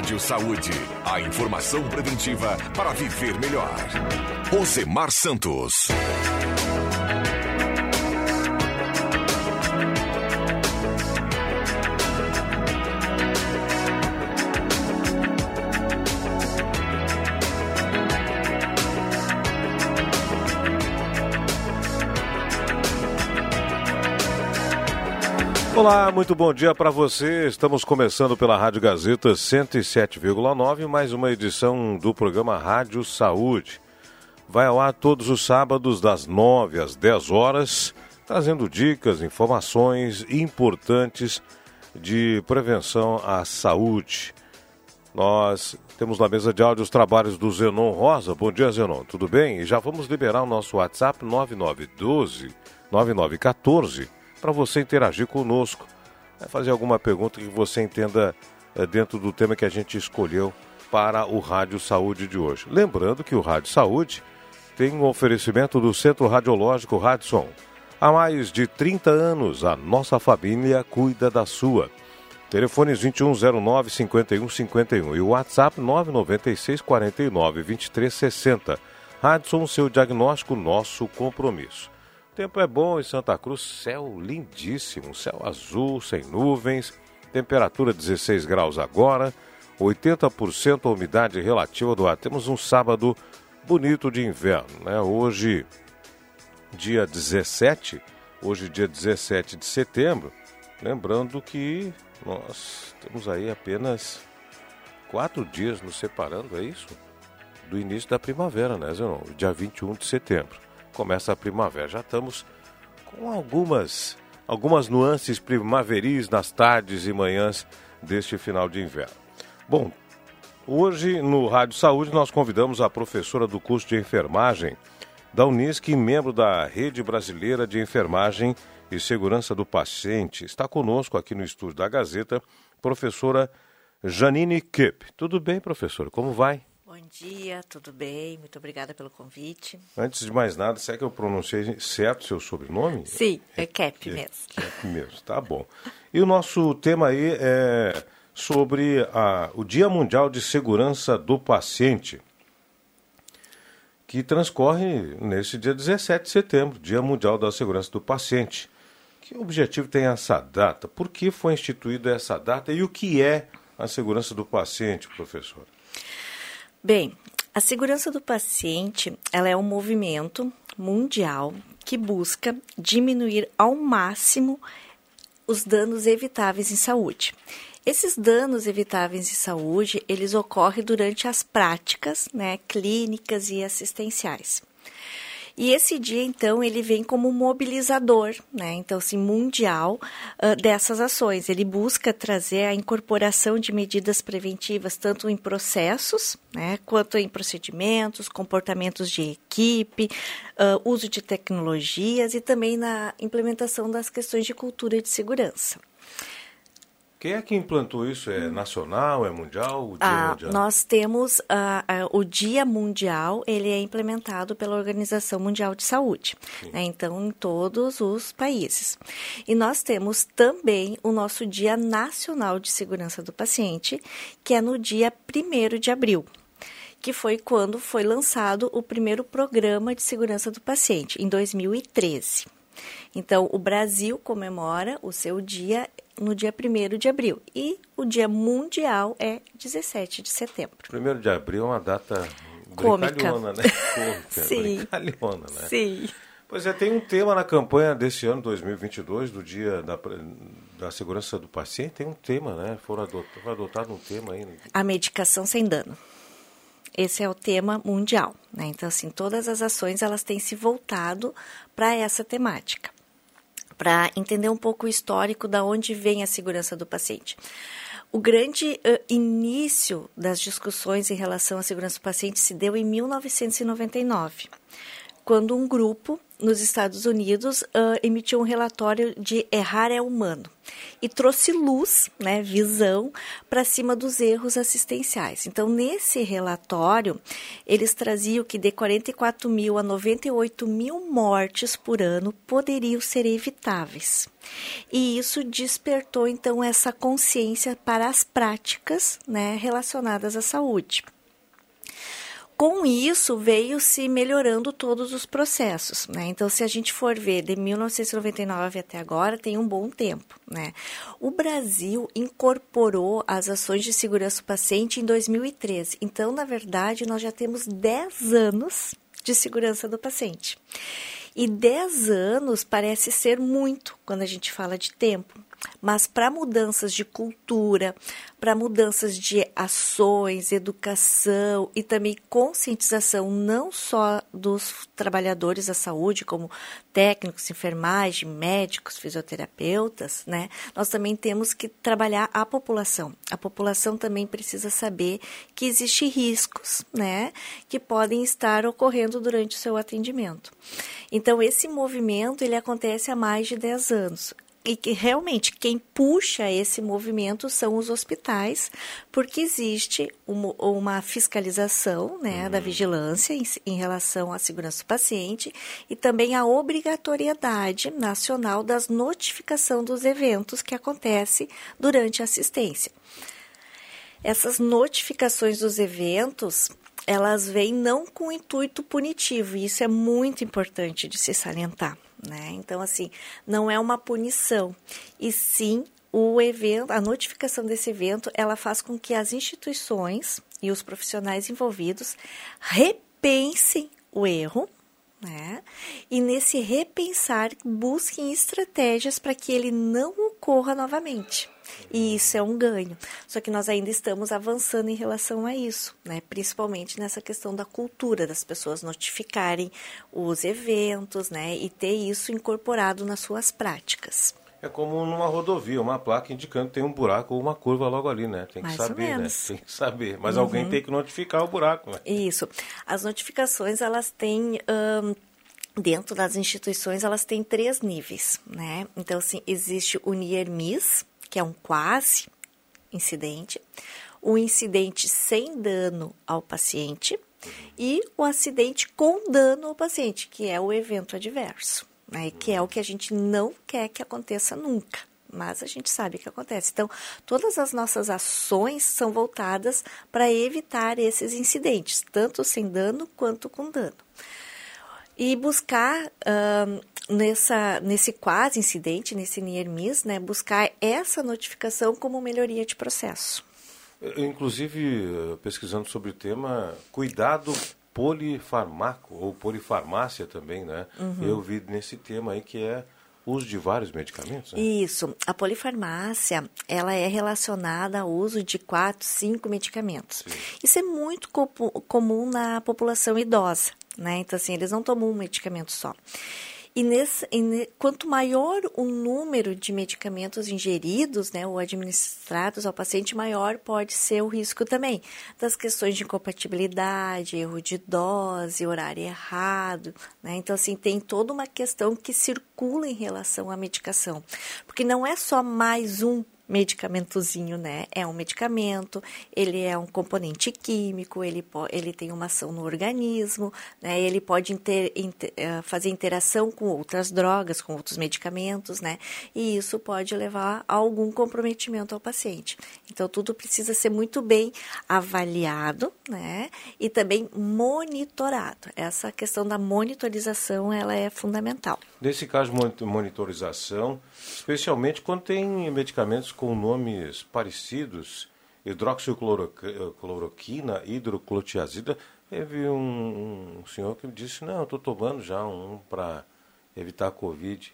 Rádio Saúde. A informação preventiva para viver melhor. Osemar Santos. Olá, muito bom dia para você. Estamos começando pela Rádio Gazeta 107,9, mais uma edição do programa Rádio Saúde. Vai ao ar todos os sábados, das 9 às 10 horas, trazendo dicas, informações importantes de prevenção à saúde. Nós temos na mesa de áudio os trabalhos do Zenon Rosa. Bom dia, Zenon. Tudo bem? E já vamos liberar o nosso WhatsApp 9912 9914 para você interagir conosco, né, fazer alguma pergunta que você entenda é, dentro do tema que a gente escolheu para o Rádio Saúde de hoje. Lembrando que o Rádio Saúde tem um oferecimento do Centro Radiológico Radson. Há mais de 30 anos, a nossa família cuida da sua. Telefones 2109 5151 e o WhatsApp 996 49 23 60. Radson, seu diagnóstico, nosso compromisso tempo é bom em Santa Cruz, céu lindíssimo, céu azul, sem nuvens, temperatura 16 graus agora, 80% a umidade relativa do ar. Temos um sábado bonito de inverno, né? Hoje, dia 17, hoje dia 17 de setembro, lembrando que nós temos aí apenas quatro dias nos separando, é isso? Do início da primavera, né, Zenon? Dia 21 de setembro começa a primavera. Já estamos com algumas, algumas nuances primaveris nas tardes e manhãs deste final de inverno. Bom, hoje no Rádio Saúde nós convidamos a professora do curso de enfermagem da Unisc membro da Rede Brasileira de Enfermagem e Segurança do Paciente. Está conosco aqui no estúdio da Gazeta, professora Janine Kipp. Tudo bem, professora? Como vai? Bom dia, tudo bem? Muito obrigada pelo convite. Antes de mais nada, será que eu pronunciei certo seu sobrenome? Sim, é, é Cap é, mesmo. Cap mesmo, tá bom. E o nosso tema aí é sobre a, o Dia Mundial de Segurança do Paciente, que transcorre nesse dia 17 de setembro, Dia Mundial da Segurança do Paciente. Que objetivo tem essa data? Por que foi instituída essa data e o que é a segurança do paciente, professor? Bem, a segurança do paciente ela é um movimento mundial que busca diminuir ao máximo os danos evitáveis em saúde. Esses danos evitáveis em saúde, eles ocorrem durante as práticas né, clínicas e assistenciais. E esse dia, então, ele vem como mobilizador, né? Então, assim, mundial uh, dessas ações. Ele busca trazer a incorporação de medidas preventivas, tanto em processos, né, quanto em procedimentos, comportamentos de equipe, uh, uso de tecnologias e também na implementação das questões de cultura de segurança. Quem é que implantou isso? É nacional, é mundial? Ah, mundial? Nós temos uh, uh, o Dia Mundial, ele é implementado pela Organização Mundial de Saúde, né? então em todos os países. E nós temos também o nosso Dia Nacional de Segurança do Paciente, que é no dia 1 de abril que foi quando foi lançado o primeiro programa de segurança do paciente, em 2013. Então, o Brasil comemora o seu dia no dia 1 de abril e o dia mundial é 17 de setembro. 1 de abril é uma data cômica, né? Cômica, Sim. né? Sim. Pois é, tem um tema na campanha desse ano 2022 do Dia da, da Segurança do Paciente, tem um tema, né? Foram adotado, foi adotado um tema aí. Né? A medicação sem dano. Esse é o tema mundial, né? Então, assim, todas as ações elas têm se voltado para essa temática para entender um pouco o histórico da onde vem a segurança do paciente. O grande uh, início das discussões em relação à segurança do paciente se deu em 1999, quando um grupo nos Estados Unidos uh, emitiu um relatório de errar é humano e trouxe luz, né, visão para cima dos erros assistenciais. Então, nesse relatório, eles traziam que de 44 mil a 98 mil mortes por ano poderiam ser evitáveis. E isso despertou, então, essa consciência para as práticas né, relacionadas à saúde com isso veio se melhorando todos os processos, né? Então, se a gente for ver de 1999 até agora, tem um bom tempo, né? O Brasil incorporou as ações de segurança do paciente em 2013. Então, na verdade, nós já temos 10 anos de segurança do paciente. E 10 anos parece ser muito quando a gente fala de tempo, mas para mudanças de cultura, para mudanças de ações, educação e também conscientização não só dos trabalhadores da saúde, como técnicos, enfermagem, médicos, fisioterapeutas, né? Nós também temos que trabalhar a população. A população também precisa saber que existem riscos, né, que podem estar ocorrendo durante o seu atendimento. Então esse movimento ele acontece há mais de 10 anos e que realmente quem puxa esse movimento são os hospitais, porque existe uma, uma fiscalização né, uhum. da vigilância em, em, relação à segurança do paciente e também a obrigatoriedade nacional das notificação dos eventos que acontece durante a assistência. Essas notificações dos eventos, elas vêm não com intuito punitivo, e isso é muito importante de se salientar. Né? Então, assim, não é uma punição, e sim o evento, a notificação desse evento, ela faz com que as instituições e os profissionais envolvidos repensem o erro, né? E nesse repensar, busquem estratégias para que ele não ocorra novamente. E isso é um ganho. Só que nós ainda estamos avançando em relação a isso, né? principalmente nessa questão da cultura, das pessoas notificarem os eventos né? e ter isso incorporado nas suas práticas. É como numa rodovia, uma placa indicando que tem um buraco ou uma curva logo ali, né? Tem que Mais saber, né? Tem que saber. Mas uhum. alguém tem que notificar o buraco, né? Isso. As notificações, elas têm. Hum, dentro das instituições, elas têm três níveis, né? Então, assim, existe o NIERMIS, que é um quase incidente, o incidente sem dano ao paciente e o acidente com dano ao paciente, que é o evento adverso, né? que é o que a gente não quer que aconteça nunca. Mas a gente sabe que acontece. Então, todas as nossas ações são voltadas para evitar esses incidentes, tanto sem dano quanto com dano e buscar uh, nessa, nesse quase incidente, nesse near miss, né, buscar essa notificação como melhoria de processo. Inclusive, pesquisando sobre o tema, cuidado polifarmaco ou polifarmácia também, né? Uhum. Eu vi nesse tema aí que é uso de vários medicamentos. Né? Isso. A polifarmácia, ela é relacionada ao uso de quatro, cinco medicamentos. Sim. Isso é muito comum na população idosa né? Então, assim, eles não tomam um medicamento só. E nesse, quanto maior o número de medicamentos ingeridos, né, ou administrados ao paciente, maior pode ser o risco também das questões de incompatibilidade, erro de dose, horário errado, né? Então assim tem toda uma questão que circula em relação à medicação, porque não é só mais um medicamentozinho, né? É um medicamento, ele é um componente químico, ele, ele tem uma ação no organismo, né? Ele pode inter, inter, eh, fazer interação com outras drogas, com outros medicamentos, né? E isso pode levar a algum comprometimento ao paciente. Então, tudo precisa ser muito bem avaliado, né? E também monitorado. Essa questão da monitorização, ela é fundamental. Nesse caso monitorização, especialmente quando tem medicamentos com nomes parecidos, hidroxicloroquina, hidroclotiazida. Teve um, um senhor que me disse, não, eu estou tomando já um para evitar a Covid.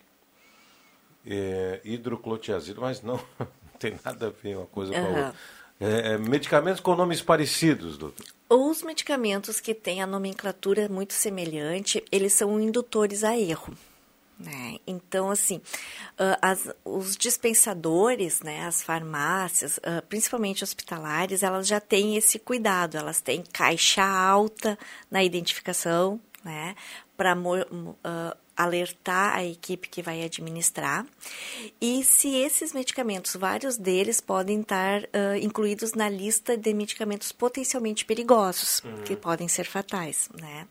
É, hidroclotiazida, mas não, não tem nada a ver uma coisa uhum. com a outra. É, é, medicamentos com nomes parecidos, doutor. Os medicamentos que têm a nomenclatura muito semelhante, eles são indutores a erro. Né? Então, assim, uh, as, os dispensadores, né, as farmácias, uh, principalmente hospitalares, elas já têm esse cuidado, elas têm caixa alta na identificação, né, para uh, alertar a equipe que vai administrar. E se esses medicamentos, vários deles podem estar uh, incluídos na lista de medicamentos potencialmente perigosos, uhum. que podem ser fatais, né?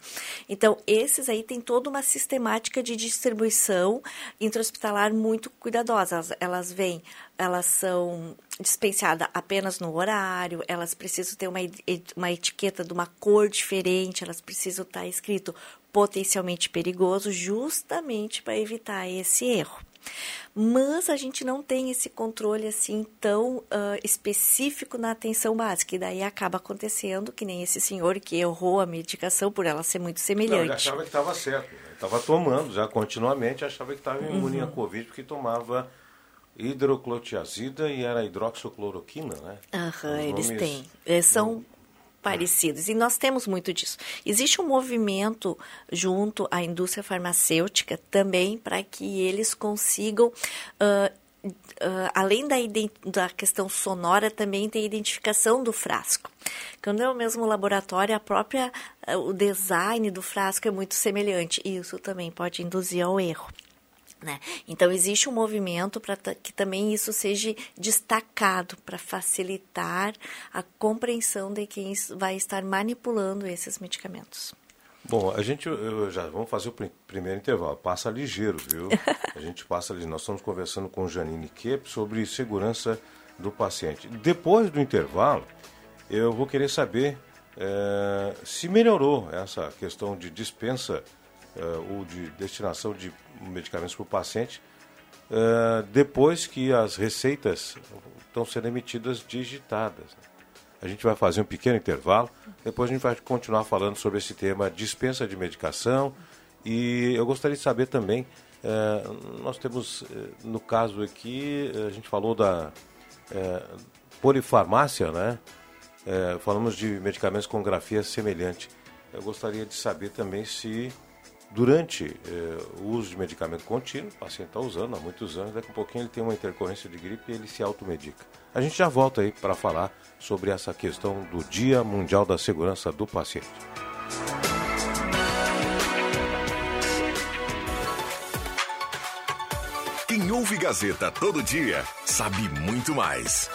Então, esses aí têm toda uma sistemática de distribuição intra-hospitalar muito cuidadosa. Elas, elas vêm, elas são dispensadas apenas no horário, elas precisam ter uma, uma etiqueta de uma cor diferente, elas precisam estar escrito potencialmente perigoso, justamente para evitar esse erro. Mas a gente não tem esse controle assim tão uh, específico na atenção básica, e daí acaba acontecendo que nem esse senhor que errou a medicação por ela ser muito semelhante. Não, ele achava que estava certo, estava tomando já continuamente, achava que estava imune uhum. à Covid porque tomava hidroclotiazida e era hidroxicloroquina, né? Aham, eles têm. São parecidos. E nós temos muito disso. Existe um movimento junto à indústria farmacêutica também para que eles consigam. Uh, Uh, além da, da, questão sonora, também tem a identificação do frasco. Quando é o mesmo laboratório, a própria, uh, o design do frasco é muito semelhante. E isso também pode induzir ao erro. Né? Então, existe um movimento para que também isso seja destacado para facilitar a compreensão de quem vai estar manipulando esses medicamentos. Bom, a gente já vamos fazer o pr primeiro intervalo. Passa ligeiro, viu? A gente passa ligeiro. Nós estamos conversando com Janine Kep sobre segurança do paciente. Depois do intervalo, eu vou querer saber é, se melhorou essa questão de dispensa uh, ou de destinação de medicamentos para o paciente, uh, depois que as receitas estão sendo emitidas digitadas. A gente vai fazer um pequeno intervalo, depois a gente vai continuar falando sobre esse tema dispensa de medicação e eu gostaria de saber também, uh, nós temos, no caso aqui, a gente falou da polifarmácia, né? falamos de medicamentos com grafia semelhante. Eu gostaria de saber também se durante eh, o uso de medicamento contínuo, o paciente está usando há muitos anos, daqui a pouquinho ele tem uma intercorrência de gripe e ele se automedica. A gente já volta aí para falar sobre essa questão do Dia Mundial da Segurança do Paciente. Quem ouve Gazeta todo dia sabe muito mais.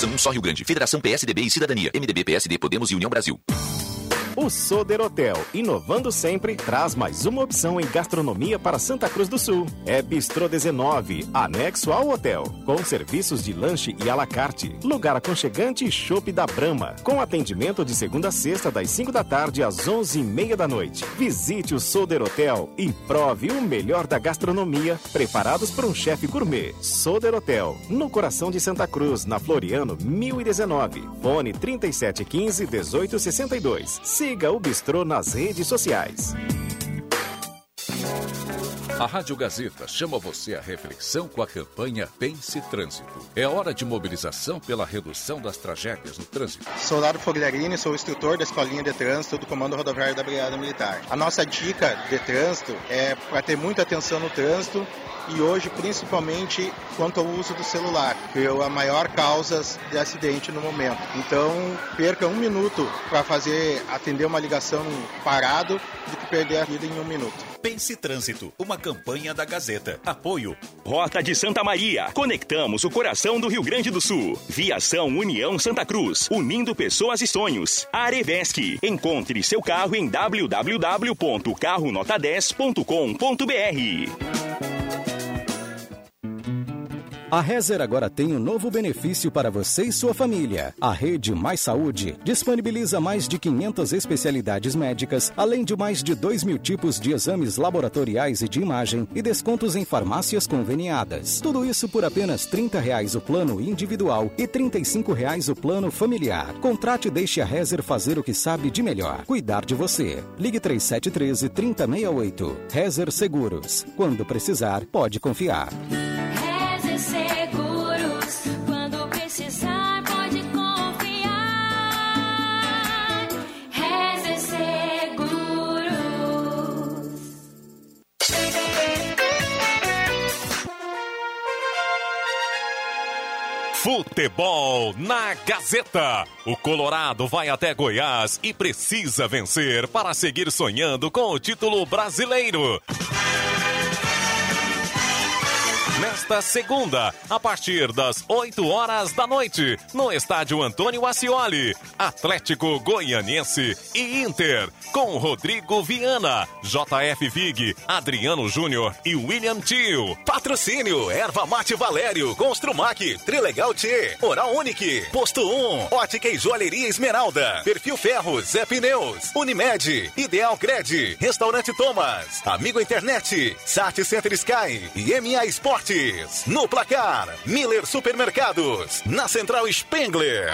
Federação Um Só Rio Grande. Federação PSDB e Cidadania. MDB, PSD, Podemos e União Brasil. O Soder Hotel, inovando sempre, traz mais uma opção em gastronomia para Santa Cruz do Sul. É Bistrô 19, anexo ao hotel, com serviços de lanche e alacarte, lugar aconchegante e chopp da Brama, com atendimento de segunda a sexta das 5 da tarde às 11 e meia da noite. Visite o Soder Hotel e prove o melhor da gastronomia, preparados por um chefe gourmet. Soder Hotel, no coração de Santa Cruz, na Floriano 1019. Fone 3715 1862. Siga o Bistrô nas redes sociais. A Rádio Gazeta chama você à reflexão com a campanha Pense Trânsito. É hora de mobilização pela redução das tragédias no trânsito. Sou Fogliarini, sou instrutor da Escolinha de Trânsito do Comando Rodoviário da Brigada Militar. A nossa dica de trânsito é para ter muita atenção no trânsito e hoje principalmente quanto ao uso do celular, que é a maior causa de acidente no momento. Então, perca um minuto para fazer atender uma ligação parado do que perder a vida em um minuto. Pense Trânsito, uma campanha da Gazeta. Apoio. Rota de Santa Maria. Conectamos o coração do Rio Grande do Sul. Viação União Santa Cruz, unindo pessoas e sonhos. Arevesc. Encontre seu carro em www.carronota10.com.br. A Rezer agora tem um novo benefício para você e sua família. A Rede Mais Saúde disponibiliza mais de 500 especialidades médicas, além de mais de 2 mil tipos de exames laboratoriais e de imagem e descontos em farmácias conveniadas. Tudo isso por apenas 30 reais o plano individual e 35 reais o plano familiar. Contrate e deixe a Rezer fazer o que sabe de melhor, cuidar de você. Ligue 3713 3068. Rezer Seguros. Quando precisar, pode confiar. Futebol na Gazeta. O Colorado vai até Goiás e precisa vencer para seguir sonhando com o título brasileiro. Nesta segunda, a partir das 8 horas da noite, no estádio Antônio Ascioli, Atlético Goianiense e Inter, com Rodrigo Viana, JF Vig, Adriano Júnior e William Tio. Patrocínio Erva Mate Valério, Construmac, Trilegal T, Oral Unique, Posto 1, Ótica e Joalheria Esmeralda, Perfil Ferros, Zé Pneus, Unimed, Ideal Cred, Restaurante Thomas, Amigo Internet, Sat Center Sky e MA Esportes. No placar, Miller Supermercados, na Central Spengler.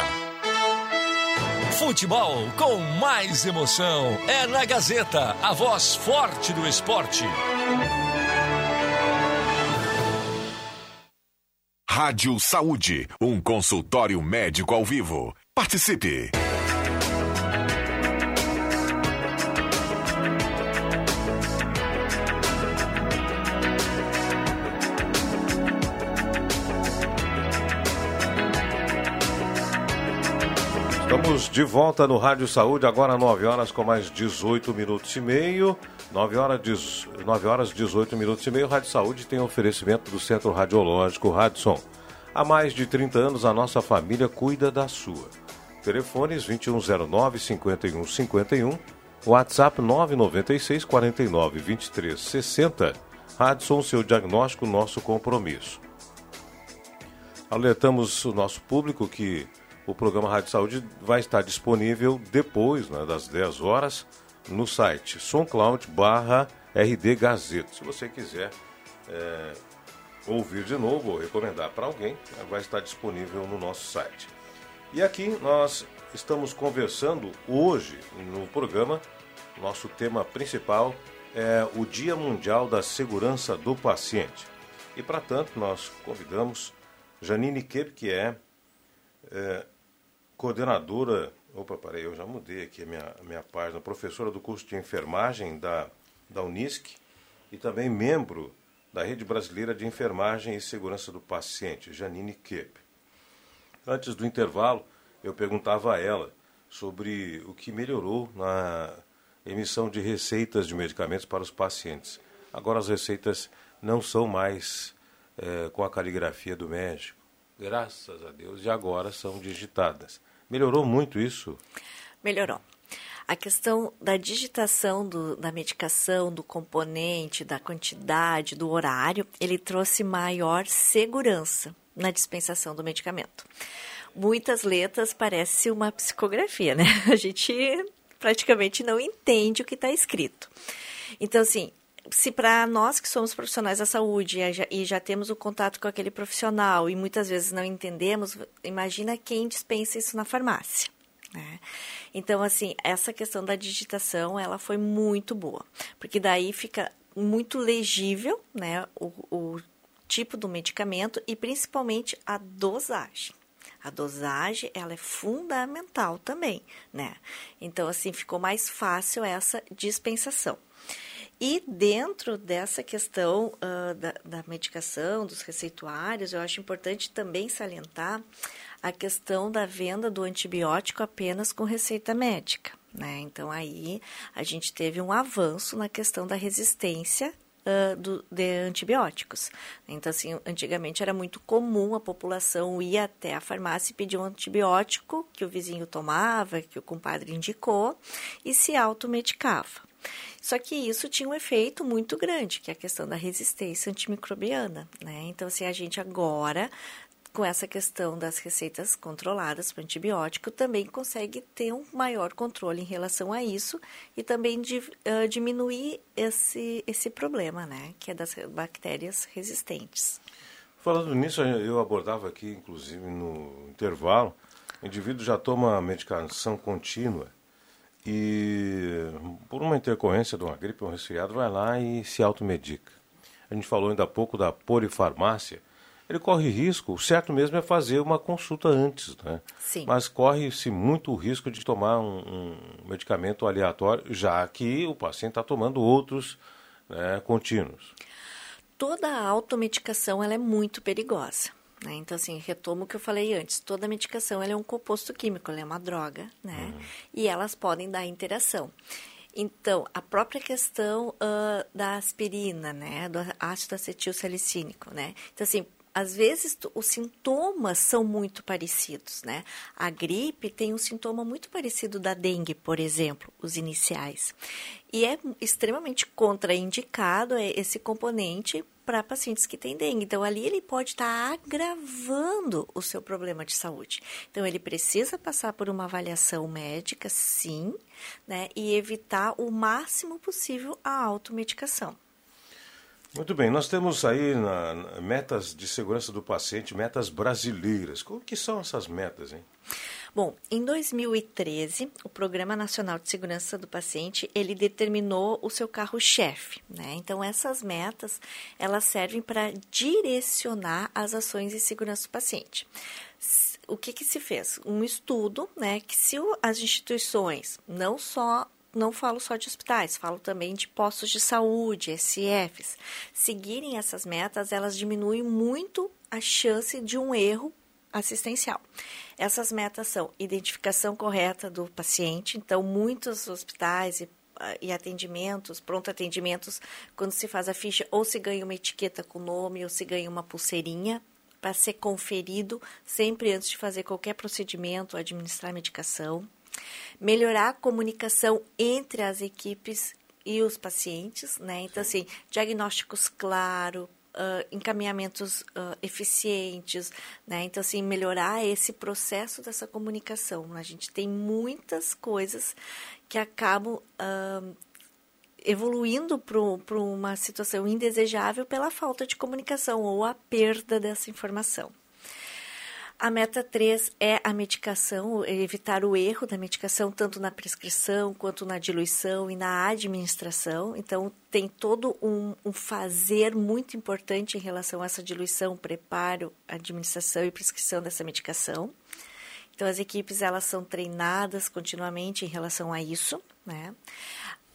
Futebol com mais emoção é na Gazeta, a voz forte do esporte. Rádio Saúde, um consultório médico ao vivo. Participe! Estamos de volta no Rádio Saúde, agora 9 horas com mais 18 minutos e meio. 9 horas, 9 horas 18 minutos e meio. Rádio Saúde tem oferecimento do Centro Radiológico Radson. Há mais de 30 anos a nossa família cuida da sua. Telefones 2109 5151, WhatsApp 996 49 23 60. Radson, seu diagnóstico, nosso compromisso. Alertamos o nosso público que o programa Rádio Saúde vai estar disponível depois né, das 10 horas no site SoundCloud barra RD Gazeta. Se você quiser é, ouvir de novo ou recomendar para alguém, vai estar disponível no nosso site. E aqui nós estamos conversando hoje no programa, nosso tema principal é o Dia Mundial da Segurança do Paciente. E para tanto nós convidamos Janine Kep, que é, é coordenadora, opa, peraí, eu já mudei aqui a minha, a minha página, professora do curso de enfermagem da, da Unisc e também membro da Rede Brasileira de Enfermagem e Segurança do Paciente, Janine Kep. Antes do intervalo, eu perguntava a ela sobre o que melhorou na emissão de receitas de medicamentos para os pacientes. Agora as receitas não são mais é, com a caligrafia do médico, graças a Deus, e agora são digitadas. Melhorou muito isso? Melhorou. A questão da digitação do, da medicação, do componente, da quantidade, do horário, ele trouxe maior segurança na dispensação do medicamento. Muitas letras parece uma psicografia, né? A gente praticamente não entende o que está escrito. Então, assim, se para nós que somos profissionais da saúde e já, e já, temos o contato com aquele profissional e muitas vezes não entendemos, imagina quem dispensa isso na farmácia. Né? Então, assim, essa questão da digitação, ela foi muito boa, porque daí fica muito legível, né, o, o tipo do medicamento e principalmente a dosagem. A dosagem, ela é fundamental também, né? Então, assim, ficou mais fácil essa dispensação. E dentro dessa questão uh, da, da, medicação, dos receituários, eu acho importante também salientar a questão da venda do antibiótico apenas com receita médica. Né? Então, aí a gente teve um avanço na questão da resistência uh, do, de antibióticos. Então, assim, antigamente era muito comum a população ir até a farmácia e pedir um antibiótico que o vizinho tomava, que o compadre indicou, e se automedicava. Só que isso tinha um efeito muito grande, que é a questão da resistência antimicrobiana. Né? Então, assim, a gente agora com essa questão das receitas controladas para antibiótico, também consegue ter um maior controle em relação a isso e também de, uh, diminuir esse, esse problema, né, que é das bactérias resistentes. Falando nisso, eu abordava aqui, inclusive no intervalo, o indivíduo já toma medicação contínua e, por uma intercorrência de uma gripe ou um resfriado, vai lá e se automedica. A gente falou ainda há pouco da polifarmácia, ele corre risco, o certo mesmo é fazer uma consulta antes, né? Sim. Mas corre-se muito o risco de tomar um, um, medicamento aleatório, já que o paciente está tomando outros né, contínuos. Toda a automedicação ela é muito perigosa. Né? Então, assim, retomo o que eu falei antes. Toda medicação ela é um composto químico, ela é uma droga, né? Uhum. E elas podem dar interação. Então, a própria questão uh, da aspirina, né, do ácido acetil salicínico, né? Então, assim, às vezes os sintomas são muito parecidos, né? A gripe tem um sintoma muito parecido da dengue, por exemplo, os iniciais. E é extremamente contraindicado é, esse componente para pacientes que têm dengue. Então, ali ele pode estar tá agravando o seu problema de saúde. Então, ele precisa passar por uma avaliação médica, sim, né? E evitar o máximo possível a automedicação. Muito bem, nós temos aí na, na, metas de segurança do paciente, metas brasileiras. O que são essas metas, hein? Bom, em 2013, o Programa Nacional de Segurança do Paciente, ele determinou o seu carro-chefe, né? Então, essas metas, elas servem para direcionar as ações de segurança do paciente. O que, que se fez? Um estudo, né, que se as instituições, não só não falo só de hospitais, falo também de postos de saúde, SFs. Seguirem essas metas, elas diminuem muito a chance de um erro assistencial. Essas metas são identificação correta do paciente, então muitos hospitais e, ah, e atendimentos, pronto atendimentos, quando se faz a ficha, ou se ganha uma etiqueta com nome, ou se ganha uma pulseirinha para ser conferido sempre antes de fazer qualquer procedimento, administrar medicação melhorar a comunicação entre as equipes e os pacientes, né? Então, assim, diagnósticos claros, uh, encaminhamentos uh, eficientes, né? Então, assim, melhorar esse processo dessa comunicação. A gente tem muitas coisas que acabam uh, evoluindo para uma situação indesejável pela falta de comunicação ou a perda dessa informação. A meta 3 é a medicação, evitar o erro da medicação, tanto na prescrição quanto na diluição e na administração. Então, tem todo um, um fazer muito importante em relação a essa diluição, preparo, administração e prescrição dessa medicação. Então, as equipes elas são treinadas continuamente em relação a isso, né?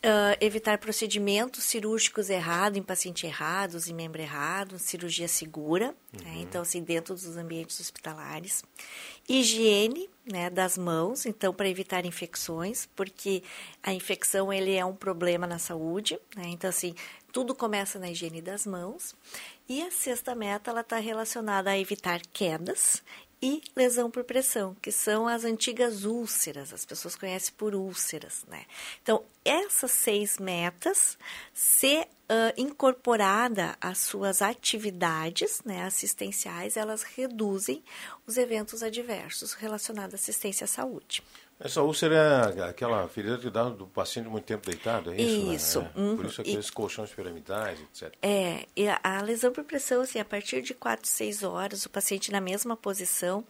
Uh, evitar procedimentos cirúrgicos errados em paciente errados em membro errado, cirurgia segura, né? uhum. né? então assim dentro dos ambientes hospitalares, higiene, né, das mãos, então para evitar infecções, porque a infecção ele é um problema na saúde, né? então assim tudo começa na higiene das mãos e a sexta meta ela está relacionada a evitar quedas e lesão por pressão, que são as antigas úlceras, as pessoas conhecem por úlceras, né? Então, essas seis metas, se uh, incorporada às suas atividades né, assistenciais, elas reduzem os eventos adversos relacionados à assistência à saúde. Essa úlcera é aquela ferida que dá do paciente muito tempo deitado, é isso? Isso. Né? Uhum. Por isso aqueles e, colchões piramidais, etc. É, e a, a lesão por pressão, assim, a partir de 4, 6 horas, o paciente na mesma posição,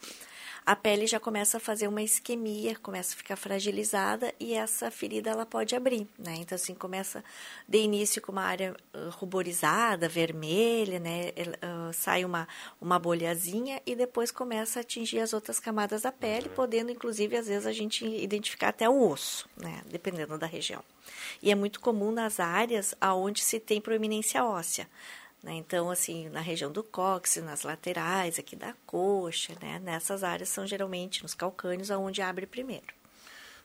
a pele já começa a fazer uma isquemia, começa a ficar fragilizada e essa ferida ela pode abrir, né? Então assim começa de início com uma área uh, ruborizada, vermelha, né? Uh, sai uma uma bolhazinha e depois começa a atingir as outras camadas da pele, uhum. podendo inclusive às vezes a gente identificar até o osso, né? Dependendo da região. E é muito comum nas áreas aonde se tem proeminência óssea. Né? Então, assim, na região do cóccix, nas laterais, aqui da coxa, né? nessas áreas são geralmente nos calcâneos, aonde abre primeiro.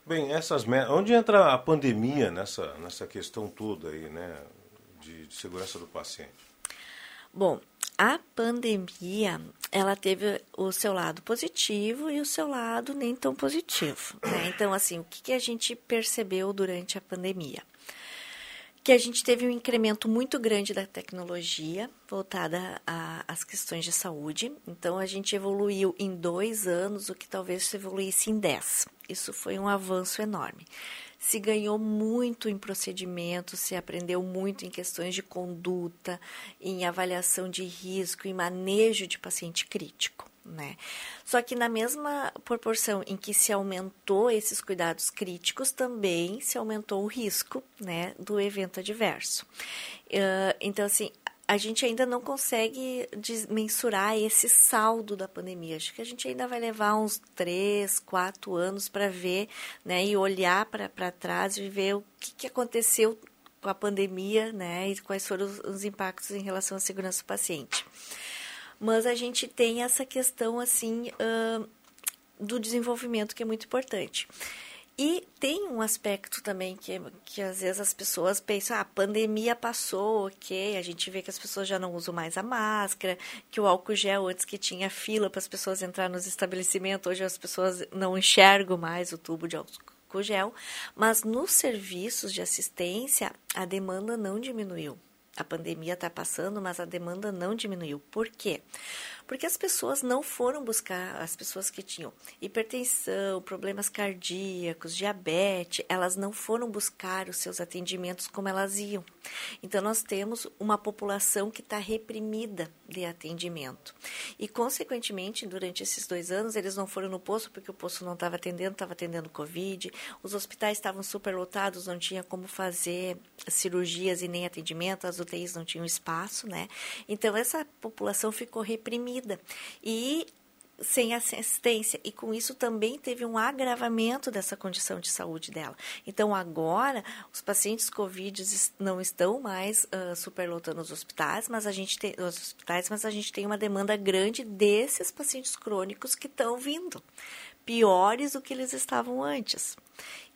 Bem, essas onde entra a pandemia nessa, nessa questão toda aí, né? de, de segurança do paciente? Bom, a pandemia, ela teve o seu lado positivo e o seu lado nem tão positivo. Né? Então, assim, o que, que a gente percebeu durante a pandemia? Que a gente teve um incremento muito grande da tecnologia voltada às questões de saúde. Então, a gente evoluiu em dois anos o que talvez se evoluísse em dez. Isso foi um avanço enorme se ganhou muito em procedimentos, se aprendeu muito em questões de conduta, em avaliação de risco, em manejo de paciente crítico. Né? Só que na mesma proporção em que se aumentou esses cuidados críticos, também se aumentou o risco né, do evento adverso. Ah, então, assim, a gente ainda não consegue mensurar esse saldo da pandemia. Acho que a gente ainda vai levar uns três, quatro anos para ver né, e olhar para trás e ver o que, que aconteceu com a pandemia né, e quais foram os impactos em relação à segurança do paciente. Mas a gente tem essa questão assim ãh, do desenvolvimento que é muito importante. E tem um aspecto também que, que às vezes as pessoas pensam, ah, a pandemia passou, ok, a gente vê que as pessoas já não usam mais a máscara, que o álcool gel, antes que tinha fila para as pessoas entrar nos estabelecimentos, hoje as pessoas não enxergam mais o tubo de álcool gel, mas nos serviços de assistência a demanda não diminuiu. A pandemia está passando, mas a demanda não diminuiu. Por quê? Porque as pessoas não foram buscar, as pessoas que tinham hipertensão, problemas cardíacos, diabetes, elas não foram buscar os seus atendimentos como elas iam. Então, nós temos uma população que está reprimida de atendimento. E, consequentemente, durante esses dois anos, eles não foram no posto porque o posto não estava atendendo, estava atendendo Covid, os hospitais estavam superlotados, não tinha como fazer cirurgias e nem atendimento, as UTIs não tinham espaço, né? Então, essa população ficou reprimida. E sem assistência. E com isso também teve um agravamento dessa condição de saúde dela. Então agora os pacientes covid não estão mais ah, superlotando os hospitais, mas a gente tem os hospitais, mas a gente tem uma demanda grande desses pacientes crônicos que estão vindo piores do que eles estavam antes.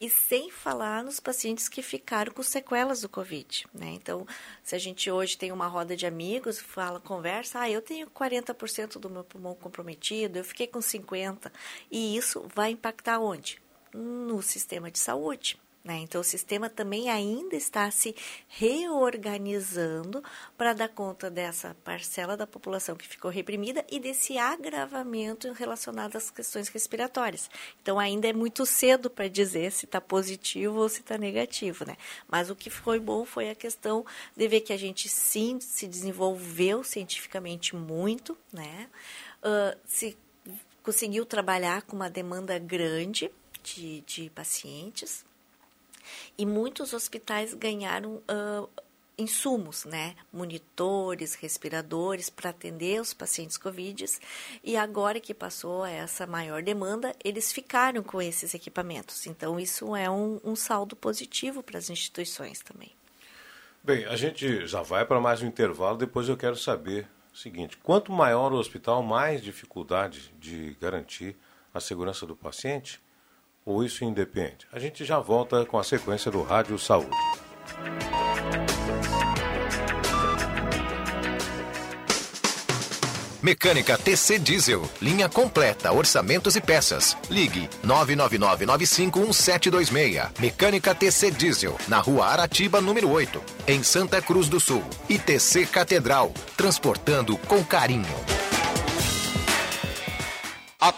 E sem falar nos pacientes que ficaram com sequelas do Covid, né? Então, se a gente hoje tem uma roda de amigos, fala, conversa, ah, eu tenho 40% do meu pulmão comprometido, eu fiquei com 50%, e isso vai impactar onde? No sistema de saúde. Né? Então, o sistema também ainda está se reorganizando para dar conta dessa parcela da população que ficou reprimida e desse agravamento relacionado às questões respiratórias. Então, ainda é muito cedo para dizer se está positivo ou se está negativo. Né? Mas o que foi bom foi a questão de ver que a gente sim se desenvolveu cientificamente muito, né? Ah, se conseguiu trabalhar com uma demanda grande de, de pacientes e muitos hospitais ganharam ah, insumos, né? Monitores, respiradores para atender os pacientes Covid. E agora que passou essa maior demanda, eles ficaram com esses equipamentos. Então, isso é um, um saldo positivo para as instituições também. Bem, a gente já vai para mais um intervalo, depois eu quero saber o seguinte: quanto maior o hospital, mais dificuldade de garantir a segurança do paciente? Ou isso independe? A gente já volta com a sequência do Rádio Saúde. Mecânica TC Diesel, linha completa, orçamentos e peças. Ligue 999951726. Mecânica TC Diesel, na Rua Aratiba, número 8, em Santa Cruz do Sul. E TC Catedral, transportando com carinho.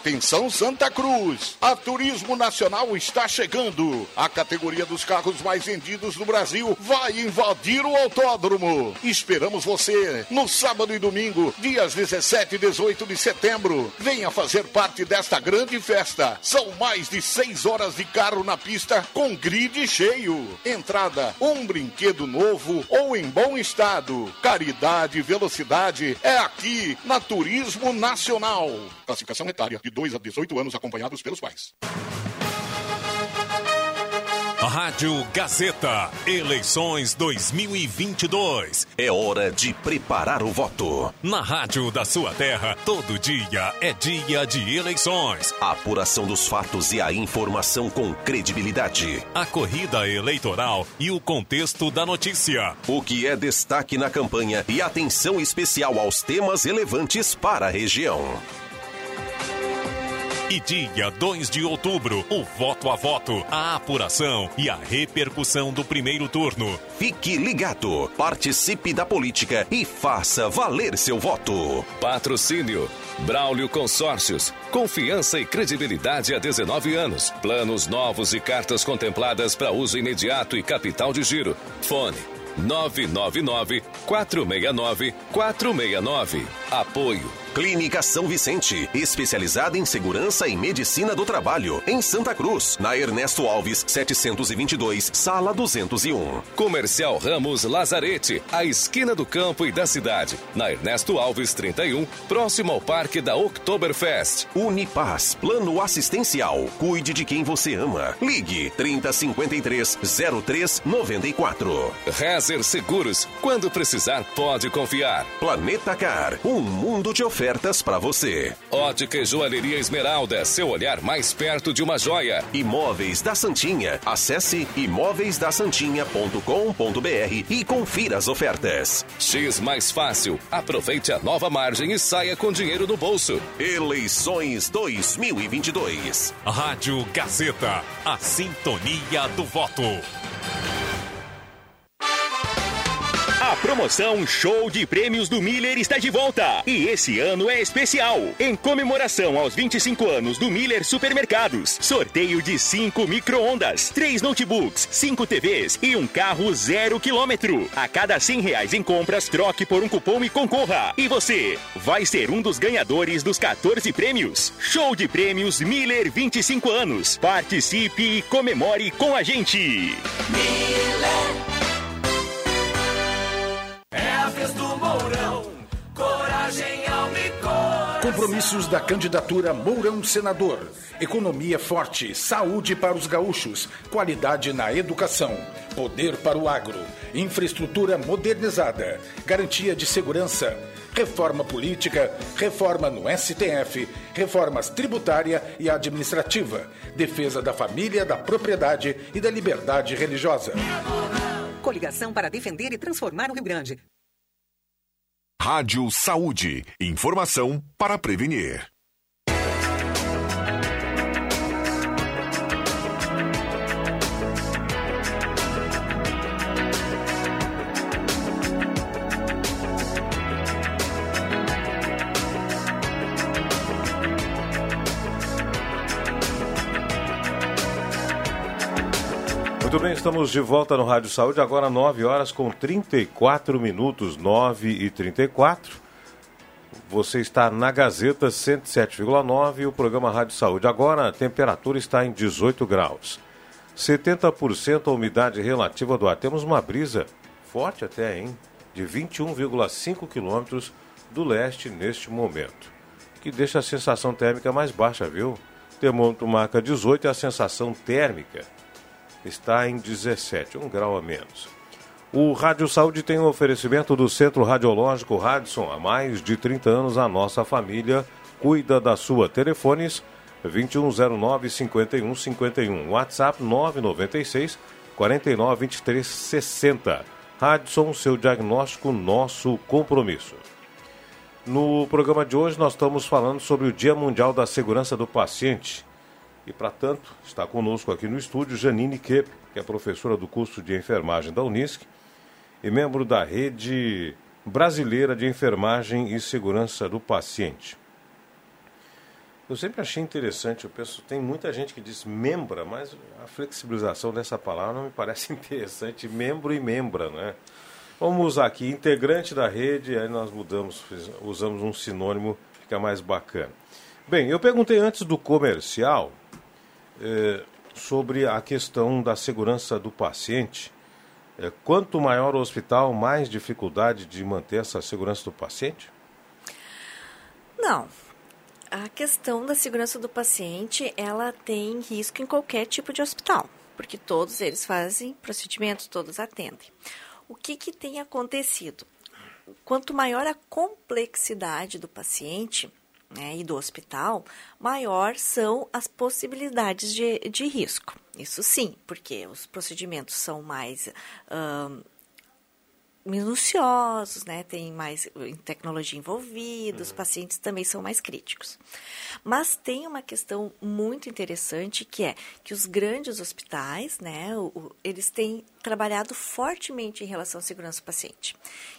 Atenção Santa Cruz! A Turismo Nacional está chegando. A categoria dos carros mais vendidos do Brasil vai invadir o autódromo. Esperamos você no sábado e domingo, dias 17 e 18 de setembro. Venha fazer parte desta grande festa. São mais de seis horas de carro na pista com grid cheio. Entrada, um brinquedo novo ou em bom estado. Caridade e velocidade é aqui na Turismo Nacional. Classificação etária de 2 a 18 anos acompanhados pelos pais. Rádio Gazeta, eleições 2022. É hora de preparar o voto. Na rádio da sua terra, todo dia é dia de eleições. A apuração dos fatos e a informação com credibilidade. A corrida eleitoral e o contexto da notícia. O que é destaque na campanha e atenção especial aos temas relevantes para a região. E dia 2 de outubro, o voto a voto, a apuração e a repercussão do primeiro turno. Fique ligado, participe da política e faça valer seu voto. Patrocínio Braulio Consórcios. Confiança e credibilidade há 19 anos. Planos novos e cartas contempladas para uso imediato e capital de giro. Fone 999 469 469. Apoio Clínica São Vicente, especializada em segurança e medicina do trabalho, em Santa Cruz, na Ernesto Alves, 722, sala 201. Comercial Ramos Lazarete, a esquina do campo e da cidade, na Ernesto Alves 31, próximo ao Parque da Oktoberfest. Unipaz, plano assistencial. Cuide de quem você ama. Ligue 3053 0394. Rezer Seguros, quando precisar, pode confiar. Planeta Car, um mundo de ofertas para você. Ótica e Joalheria Esmeralda, seu olhar mais perto de uma joia. Imóveis da Santinha. Acesse imóveisdasantinha.com.br e confira as ofertas. X mais fácil. Aproveite a nova margem e saia com dinheiro no bolso. Eleições 2022. Rádio Gazeta, a sintonia do voto. A promoção Show de Prêmios do Miller está de volta. E esse ano é especial. Em comemoração aos 25 anos do Miller Supermercados. Sorteio de 5 micro-ondas, 3 notebooks, 5 TVs e um carro zero quilômetro. A cada 100 reais em compras, troque por um cupom e concorra. E você vai ser um dos ganhadores dos 14 prêmios. Show de Prêmios Miller 25 anos. Participe e comemore com a gente. É Compromissos da candidatura Mourão Senador. Economia forte, saúde para os gaúchos, qualidade na educação, poder para o agro, infraestrutura modernizada, garantia de segurança, reforma política, reforma no STF, reformas tributária e administrativa, defesa da família, da propriedade e da liberdade religiosa. Coligação para defender e transformar o Rio Grande. Rádio Saúde. Informação para prevenir. Muito bem, estamos de volta no Rádio Saúde, agora 9 horas com 34 minutos, 9 e 34. Você está na Gazeta 107,9 e o programa Rádio Saúde. Agora a temperatura está em 18 graus. 70% a umidade relativa do ar. Temos uma brisa forte até, hein? De 21,5 quilômetros do leste neste momento. Que deixa a sensação térmica mais baixa, viu? Termômetro marca 18 e a sensação térmica está em 17, um grau a menos. O Rádio Saúde tem um oferecimento do Centro Radiológico Radisson. Há mais de 30 anos, a nossa família cuida da sua. Telefones 2109-5151. WhatsApp 996 49 23 60. Radisson, seu diagnóstico, nosso compromisso. No programa de hoje, nós estamos falando sobre o Dia Mundial da Segurança do Paciente. E, para tanto, está conosco aqui no estúdio Janine Kep, que é professora do curso de enfermagem da Unisc e membro da Rede Brasileira de Enfermagem e Segurança do Paciente. Eu sempre achei interessante, eu penso, tem muita gente que diz membra, mas a flexibilização dessa palavra não me parece interessante, membro e membra, né? Vamos usar aqui integrante da rede, aí nós mudamos, usamos um sinônimo, fica mais bacana. Bem, eu perguntei antes do comercial eh, sobre a questão da segurança do paciente. Eh, quanto maior o hospital, mais dificuldade de manter essa segurança do paciente? Não. A questão da segurança do paciente, ela tem risco em qualquer tipo de hospital. porque todos eles fazem procedimentos, todos atendem. O que, que tem acontecido? Quanto maior a complexidade do paciente né, e do hospital, maior são as possibilidades de, de risco. Isso sim, porque os procedimentos são mais hum, minuciosos, né? Tem mais tecnologia envolvida, os pacientes também são mais críticos. Mas tem uma questão muito interessante que é que os grandes hospitais, né, o, o, eles têm trabalhado fortemente em relação à segurança do paciente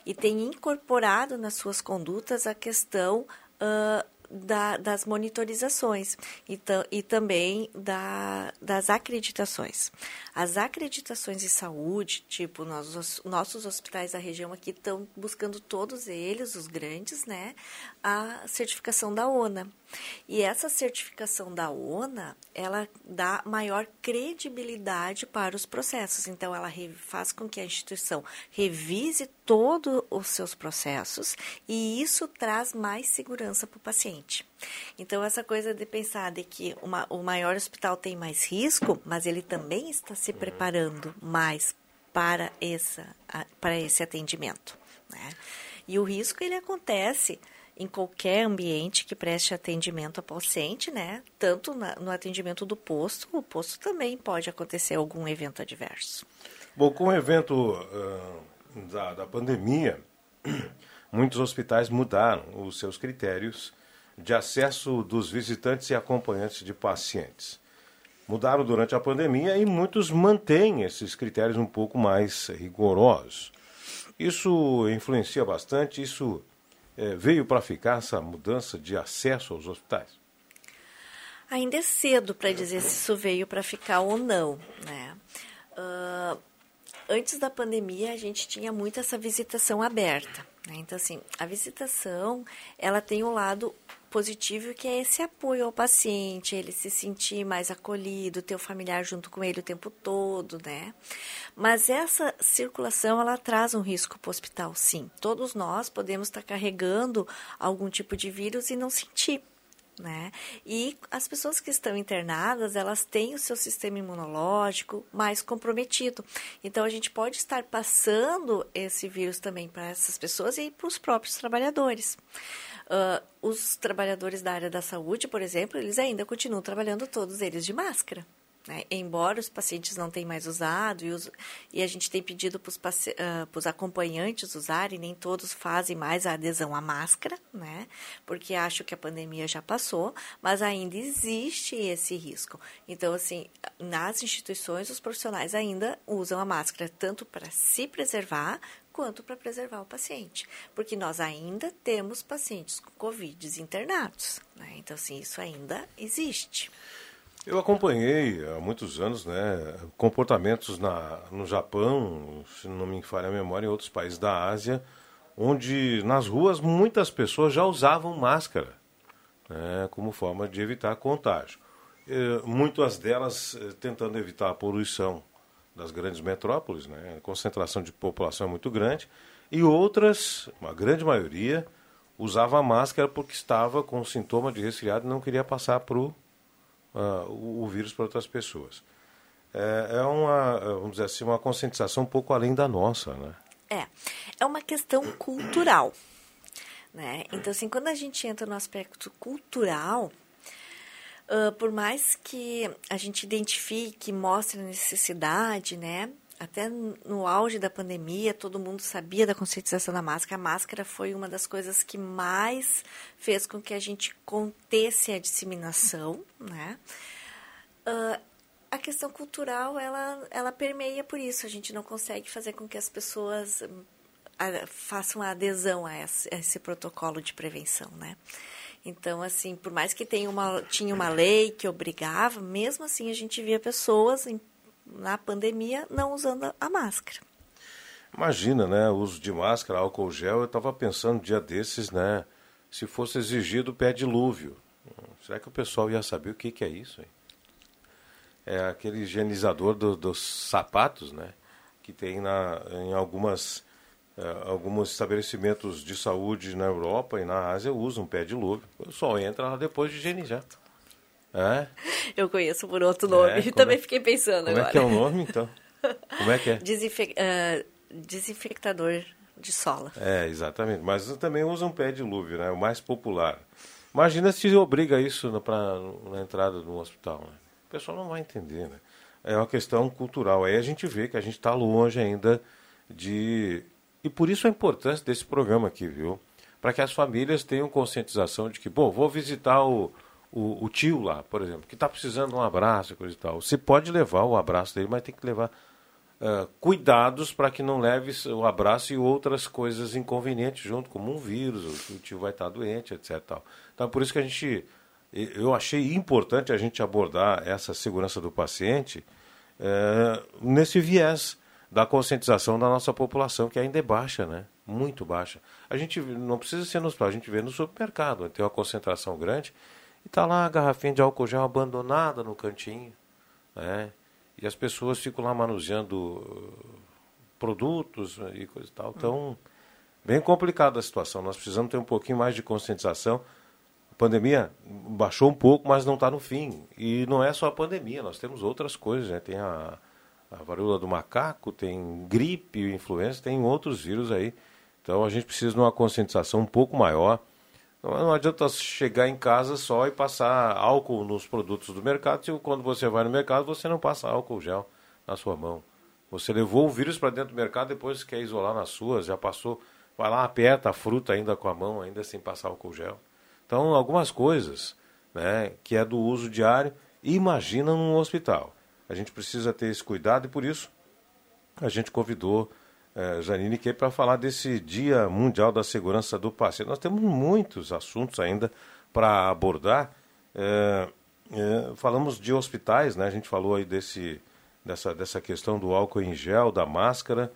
e têm incorporado nas suas condutas a questão uh, da, das monitorizações e, e também da, das acreditações. As acreditações de saúde, tipo, nós, os nossos hospitais da região aqui estão buscando todos eles, os grandes, né, a certificação da ONA. E essa certificação da ONA, ela dá maior credibilidade para os processos. Então, ela faz com que a instituição revise todos os seus processos e isso traz mais segurança para o paciente. Então, essa coisa de pensar de que uma, o maior hospital tem mais risco, mas ele também está se preparando mais para, essa, para esse atendimento. Né? E o risco ele acontece em qualquer ambiente que preste atendimento ao paciente, né? Tanto na, no atendimento do posto, o posto também pode acontecer algum evento adverso. Bom, com o evento uh, da, da pandemia, muitos hospitais mudaram os seus critérios de acesso dos visitantes e acompanhantes de pacientes. Mudaram durante a pandemia e muitos mantêm esses critérios um pouco mais rigorosos. Isso influencia bastante, isso é, veio para ficar essa mudança de acesso aos hospitais? Ainda é cedo para dizer se isso veio para ficar ou não, né? Uh, antes da pandemia a gente tinha muito essa visitação aberta, né? Então assim, a visitação ela tem um lado positivo que é esse apoio ao paciente, ele se sentir mais acolhido, ter o familiar junto com ele o tempo todo, né? Mas essa circulação, ela traz um risco para o hospital, sim. Todos nós podemos estar carregando algum tipo de vírus e não sentir. Né? E as pessoas que estão internadas, elas têm o seu sistema imunológico mais comprometido. Então, a gente pode estar passando esse vírus também para essas pessoas e para os próprios trabalhadores. Uh, os trabalhadores da área da saúde, por exemplo, eles ainda continuam trabalhando todos eles de máscara. Né? Embora os pacientes não tenham mais usado e, os, e a gente tem pedido para os uh, acompanhantes usarem, nem todos fazem mais a adesão à máscara, né? porque acham que a pandemia já passou, mas ainda existe esse risco. Então, assim, nas instituições, os profissionais ainda usam a máscara tanto para se preservar quanto para preservar o paciente, porque nós ainda temos pacientes com Covid internados, né? então assim, isso ainda existe. Eu acompanhei há muitos anos né, comportamentos na, no Japão, se não me falha a memória, em outros países da Ásia, onde nas ruas muitas pessoas já usavam máscara né, como forma de evitar contágio. E, muitas delas eh, tentando evitar a poluição das grandes metrópoles, né? a concentração de população é muito grande, e outras, uma grande maioria, usava máscara porque estava com sintoma de resfriado e não queria passar pro, uh, o, o, vírus para outras pessoas. É, é, uma, vamos dizer assim, uma conscientização um pouco além da nossa, né? É, é uma questão cultural, né? Então, assim, quando a gente entra no aspecto cultural, Uh, por mais que a gente identifique, mostre a necessidade, né? Até no auge da pandemia, todo mundo sabia da conscientização da máscara. A máscara foi uma das coisas que mais fez com que a gente contesse a disseminação, né? Uh, a questão cultural, ela, ela permeia por isso. A gente não consegue fazer com que as pessoas façam a adesão a esse, a esse protocolo de prevenção, né? Então, assim, por mais que tenha uma, tinha uma lei que obrigava, mesmo assim a gente via pessoas em, na pandemia não usando a máscara. Imagina, né? O uso de máscara, álcool gel, eu estava pensando dia desses, né? Se fosse exigido o pé dilúvio. Será que o pessoal ia saber o que, que é isso? Hein? É aquele higienizador do, dos sapatos, né? Que tem na, em algumas alguns estabelecimentos de saúde na Europa e na Ásia usam pé de luva. O sol entra lá depois de higienizar. É? Eu conheço por outro nome. É, como Também é- fiquei pensando Como agora. é que é o nome, então? Como é que é? Desinfe- ah, desinfectador de sola. É, exatamente. Mas também usa um pé dilúvio, né? O mais popular. Imagina se obriga isso na, pra, na entrada do hospital. Né? O pessoal não vai entender, né? É uma questão cultural. Aí a gente vê que a gente está longe ainda de... E por isso a importância desse programa aqui, viu? Para que as famílias tenham conscientização de que, bom, vou visitar o, o, o tio lá, por exemplo, que está precisando de um abraço e coisa e tal. Você pode levar o abraço dele, mas tem que levar ah, cuidados para que não leve o abraço e outras coisas inconvenientes junto, como um vírus, o, tio vai estar doente, etc. Tal. Então, por isso que a gente, eu achei importante a gente abordar essa segurança do paciente eh, nesse viés da conscientização da nossa população, que ainda é baixa, né? Muito baixa. A gente não precisa ser no hospital, a gente vê no supermercado, tem uma concentração grande e está lá a garrafinha de álcool gel abandonada no cantinho, né? E as pessoas ficam lá manuseando uh, produtos e coisa e tal. Então, bem complicada a situação. Nós precisamos ter um pouquinho mais de conscientização. A pandemia baixou um pouco, mas não está no fim. E não é só a pandemia, nós temos outras coisas. Né? Tem a, a varíola do macaco, tem gripe, influenza, tem outros vírus aí. Então a gente precisa de uma conscientização um pouco maior. Não, não adianta chegar em casa só e passar álcool nos produtos do mercado, se quando você vai no mercado você não passa álcool gel na sua mão. Você levou o vírus para dentro do mercado, depois quer isolar nas suas, já passou, vai lá, aperta a fruta ainda com a mão, ainda sem passar álcool gel. Então, algumas coisas né, que é do uso diário, imagina num hospital. A gente precisa ter esse cuidado e por isso a gente convidou eh, Janine Key para falar desse Dia Mundial da Segurança do Paciente. Nós temos muitos assuntos ainda para abordar. Eh, eh, falamos de hospitais, né? a gente falou aí desse, dessa, dessa questão do álcool em gel, da máscara.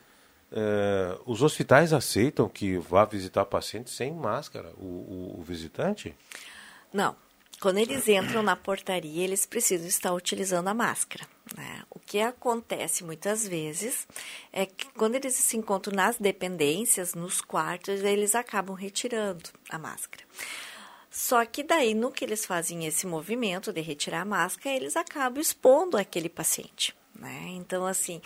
Eh, os hospitais aceitam que vá visitar pacientes sem máscara, o, o- o visitante? Não. Quando eles entram na portaria, eles precisam estar utilizando a máscara. Né? O que acontece muitas vezes é que quando eles se encontram nas dependências, nos quartos, eles acabam retirando a máscara. Só que daí, no que eles fazem esse movimento de retirar a máscara, eles acabam expondo aquele paciente. Né? Então, assim,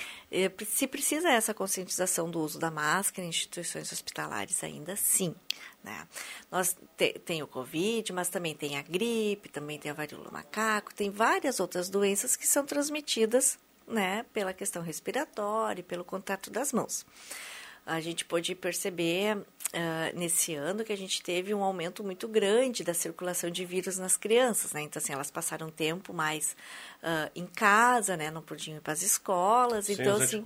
pre- se precisa essa conscientização do uso da máscara em instituições hospitalares ainda, sim. Né? Nós te, tem o Covid, mas também tem a gripe, também tem a varíola macaco, tem várias outras doenças que são transmitidas né, pela questão respiratória e pelo contato das mãos. A gente pôde perceber ah, nesse ano que a gente teve um aumento muito grande da circulação de vírus nas crianças, né? Então, assim, elas passaram tempo mais ah, em casa, né? Não podiam ir para as escolas. Sem então, os assim,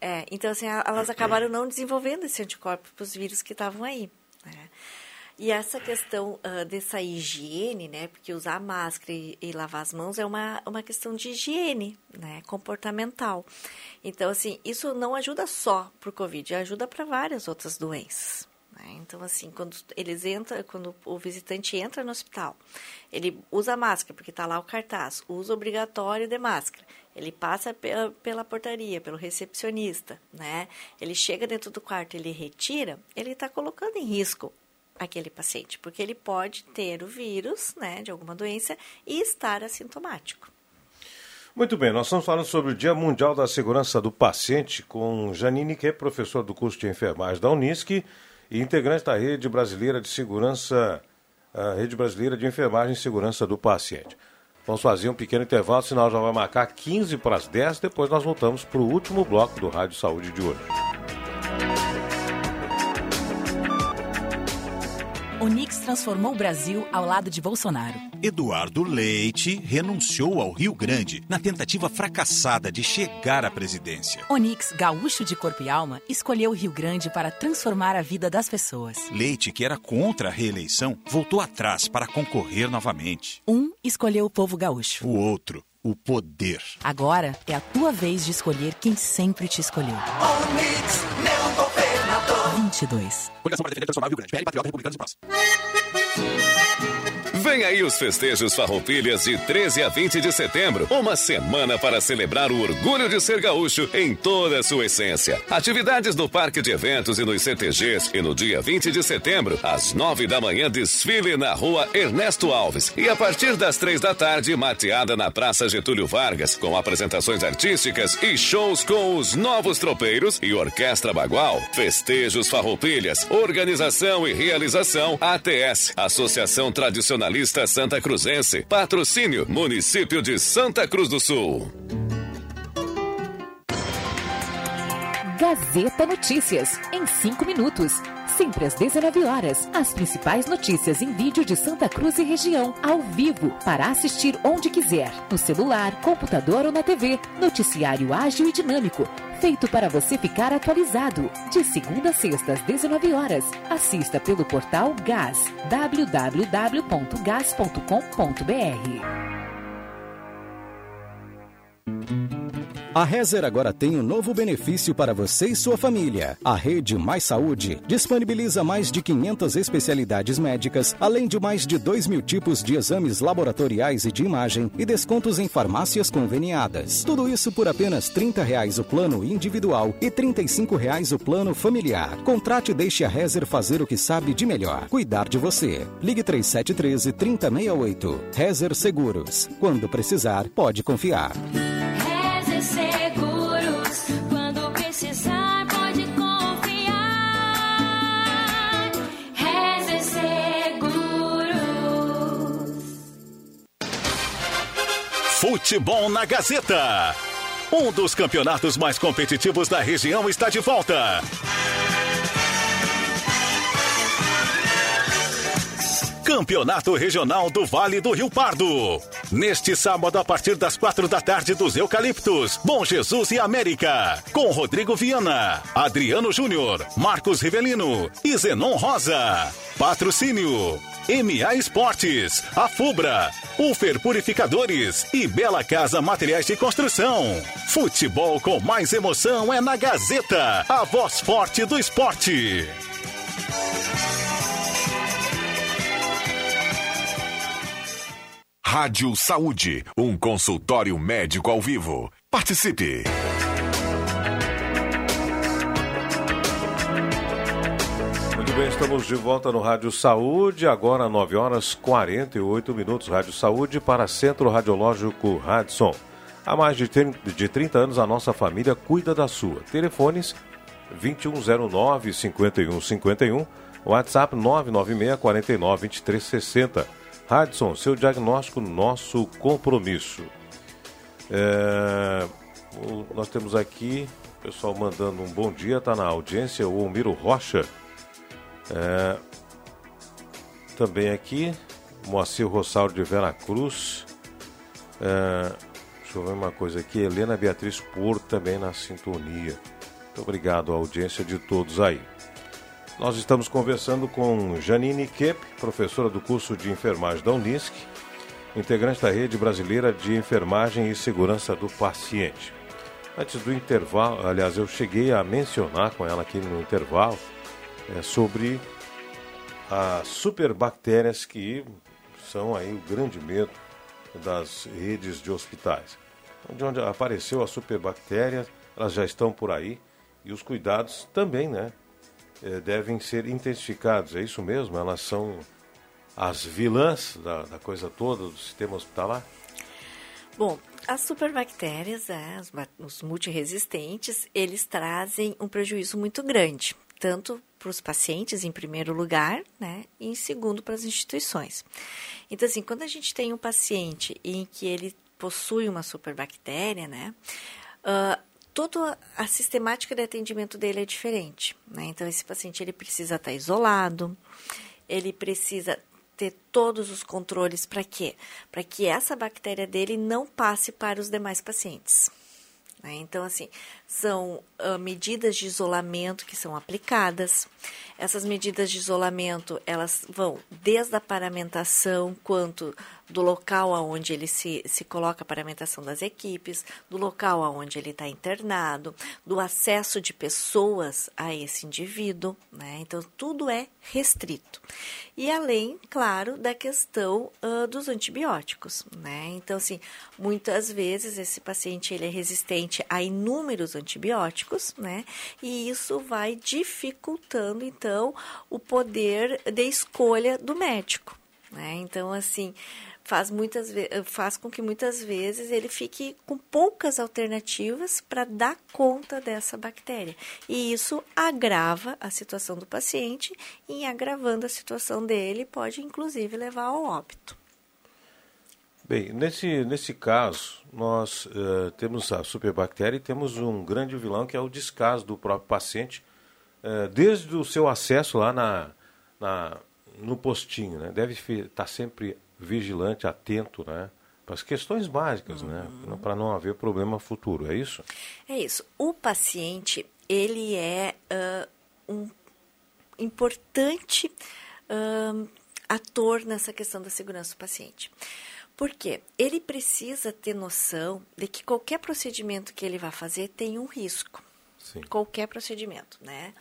é, então, assim, elas acabaram não desenvolvendo esse anticorpo para os vírus que estavam aí. né? E essa questão ah, dessa higiene, né? Porque usar máscara e, e lavar as mãos é uma, uma questão de higiene, né? Comportamental. Então, assim, isso não ajuda só para o Covid, ajuda para várias outras doenças. Né? Então, assim, quando eles entram, quando o visitante entra no hospital, ele usa máscara, porque está lá o cartaz, uso obrigatório de máscara. Ele passa pela, pela portaria, pelo recepcionista, né? Ele chega dentro do quarto, ele retira, ele está colocando em risco aquele paciente, porque ele pode ter o vírus, né, de alguma doença e estar assintomático. Muito bem, nós estamos falando sobre o Dia Mundial da Segurança do Paciente com Janine, que é professor do curso de enfermagem da Unisc e integrante da Rede Brasileira de Segurança, a Rede Brasileira de Enfermagem e Segurança do Paciente. Vamos fazer um pequeno intervalo, o sinal já vai marcar 15 para as 10, depois nós voltamos para o último bloco do Rádio Saúde de hoje. O Nix transformou o Brasil ao lado de Bolsonaro. Eduardo Leite renunciou ao Rio Grande na tentativa fracassada de chegar à presidência. Onix, gaúcho de corpo e alma, escolheu o Rio Grande para transformar a vida das pessoas. Leite, que era contra a reeleição, voltou atrás para concorrer novamente. Um escolheu o povo gaúcho. O outro, o poder. Agora é a tua vez de escolher quem sempre te escolheu. Onix. 22. Coligação para defender transformar o Rio Grande. PL Patriota Republicanos e Prós. Vem aí os festejos Farroupilhas de 13 a 20 de setembro. Uma semana para celebrar o orgulho de ser gaúcho em toda a sua essência. Atividades no Parque de Eventos e nos CTGs. E no dia 20 de setembro, às 9 da manhã, desfile na rua Ernesto Alves. E a partir das 3 da tarde, mateada na Praça Getúlio Vargas, com apresentações artísticas e shows com os novos tropeiros e Orquestra Bagual. Festejos Farroupilhas. Organização e realização ATS, Associação Tradicionalista Santa Cruzense. Patrocínio Município de Santa Cruz do Sul. Gazeta Notícias, em 5 minutos. Sempre às 19 horas. As principais notícias em vídeo de Santa Cruz e região, ao vivo, para assistir onde quiser. No celular, computador ou na TV. Noticiário ágil e dinâmico. Feito para você ficar atualizado. De segunda a sexta às 19 horas. Assista pelo portal Gás. www.gas.com.br. A Rezer agora tem um novo benefício para você e sua família. A Rede Mais Saúde disponibiliza mais de 500 especialidades médicas, além de mais de 2 mil tipos de exames laboratoriais e de imagem e descontos em farmácias conveniadas. Tudo isso por apenas 30 reais o plano individual e 35 reais o plano familiar. Contrate e deixe a Rezer fazer o que sabe de melhor. Cuidar de você. Ligue 3713 3068. Rezer Seguros. Quando precisar, pode confiar. Futebol na Gazeta. Um dos campeonatos mais competitivos da região está de volta. Campeonato Regional do Vale do Rio Pardo. Neste sábado, a partir das quatro da tarde, dos Eucaliptos, Bom Jesus e América. Com Rodrigo Viana, Adriano Júnior, Marcos Rivelino e Zenon Rosa. Patrocínio. MA Esportes, a Fubra, Ufer Purificadores e Bela Casa Materiais de Construção. Futebol com mais emoção é na Gazeta, a voz forte do esporte. Rádio Saúde, um consultório médico ao vivo. Participe! Muito bem, estamos de volta no Rádio Saúde, agora 9 horas 48 minutos. Rádio Saúde para Centro Radiológico Radson. Há mais de 30, de 30 anos a nossa família cuida da sua. Telefones 2109 5151, WhatsApp 996 49 23 60. Radson, seu diagnóstico, nosso compromisso. É, nós temos aqui pessoal mandando um bom dia, está na audiência, o Almiro Rocha. É, também aqui, Moacir Rossaldo de Vera Cruz. É, deixa eu ver uma coisa aqui, Helena Beatriz Porto também na sintonia. Muito obrigado à audiência de todos aí. Nós estamos conversando com Janine Kep, professora do curso de enfermagem da Unisc, integrante da Rede Brasileira de Enfermagem e Segurança do Paciente. Antes do intervalo, aliás, eu cheguei a mencionar com ela aqui no intervalo é, sobre as superbactérias que são aí o grande medo das redes de hospitais. De onde apareceu a superbactéria, elas já estão por aí e os cuidados também, né? eh, devem ser intensificados. É isso mesmo? Elas são as vilãs da, da coisa toda do sistema hospitalar? Bom, as superbactérias, é, os, os multiresistentes, eles trazem um prejuízo muito grande, tanto para os pacientes, em primeiro lugar, né, e em segundo para as instituições. Então, assim, quando a gente tem um paciente em que ele possui uma superbactéria, né, ah, toda a sistemática de atendimento dele é diferente, né? Então, esse paciente ele precisa estar isolado, ele precisa ter todos os controles para quê? Para que essa bactéria dele não passe para os demais pacientes. né? Então, assim, são ah, medidas de isolamento que são aplicadas. Essas medidas de isolamento, elas vão desde a paramentação, quanto do local aonde ele se, se coloca a paramentação das equipes, do local aonde ele está internado, do acesso de pessoas a esse indivíduo, né? Então, tudo é restrito. E além, claro, da questão ah, dos antibióticos, né? Então, assim, muitas vezes esse paciente ele é resistente a inúmeros antibióticos, né? E isso vai dificultando, então, o poder de escolha do médico, né? Então, assim, faz muitas faz com que muitas vezes ele fique com poucas alternativas para dar conta dessa bactéria. E isso agrava a situação do paciente e agravando a situação dele pode inclusive levar ao óbito. Bem, nesse, nesse caso, nós eh, temos a superbactéria e temos um grande vilão que é o descaso do próprio paciente, eh, desde o seu acesso lá na, na, no postinho, né? Deve estar sempre vigilante, atento, né? Para as questões básicas, né? Para não haver problema futuro, é isso? É isso. O paciente, ele é ah, um importante ah, ator nessa questão da segurança do paciente. Por quê? Ele precisa ter noção de que qualquer procedimento que ele vai fazer tem um risco. Qualquer procedimento, né?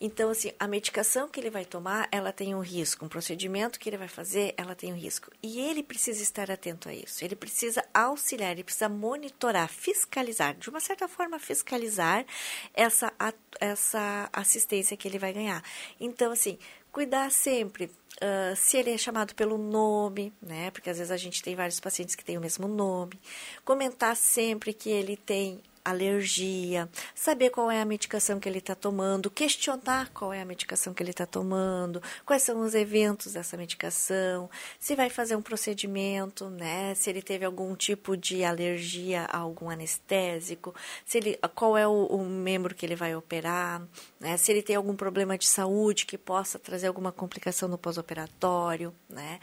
Então, assim, a medicação que ele vai tomar, ela tem um risco. Um procedimento que ele vai fazer, ela tem um risco. E ele precisa estar atento a isso. Ele precisa auxiliar, ele precisa monitorar, fiscalizar, de uma certa forma, fiscalizar essa, essa assistência que ele vai ganhar. Então, assim, cuidar sempre ah, se ele é chamado pelo nome, né? Porque às vezes a gente tem vários pacientes que têm o mesmo nome. Comentar sempre que ele tem alergia, saber qual é a medicação que ele está tomando, questionar qual é a medicação que ele está tomando, quais são os eventos dessa medicação, se vai fazer um procedimento, né? Se ele teve algum tipo de alergia a algum anestésico, se ele, qual é o, o membro que ele vai operar, né? Se ele tem algum problema de saúde que possa trazer alguma complicação no pós-operatório, né?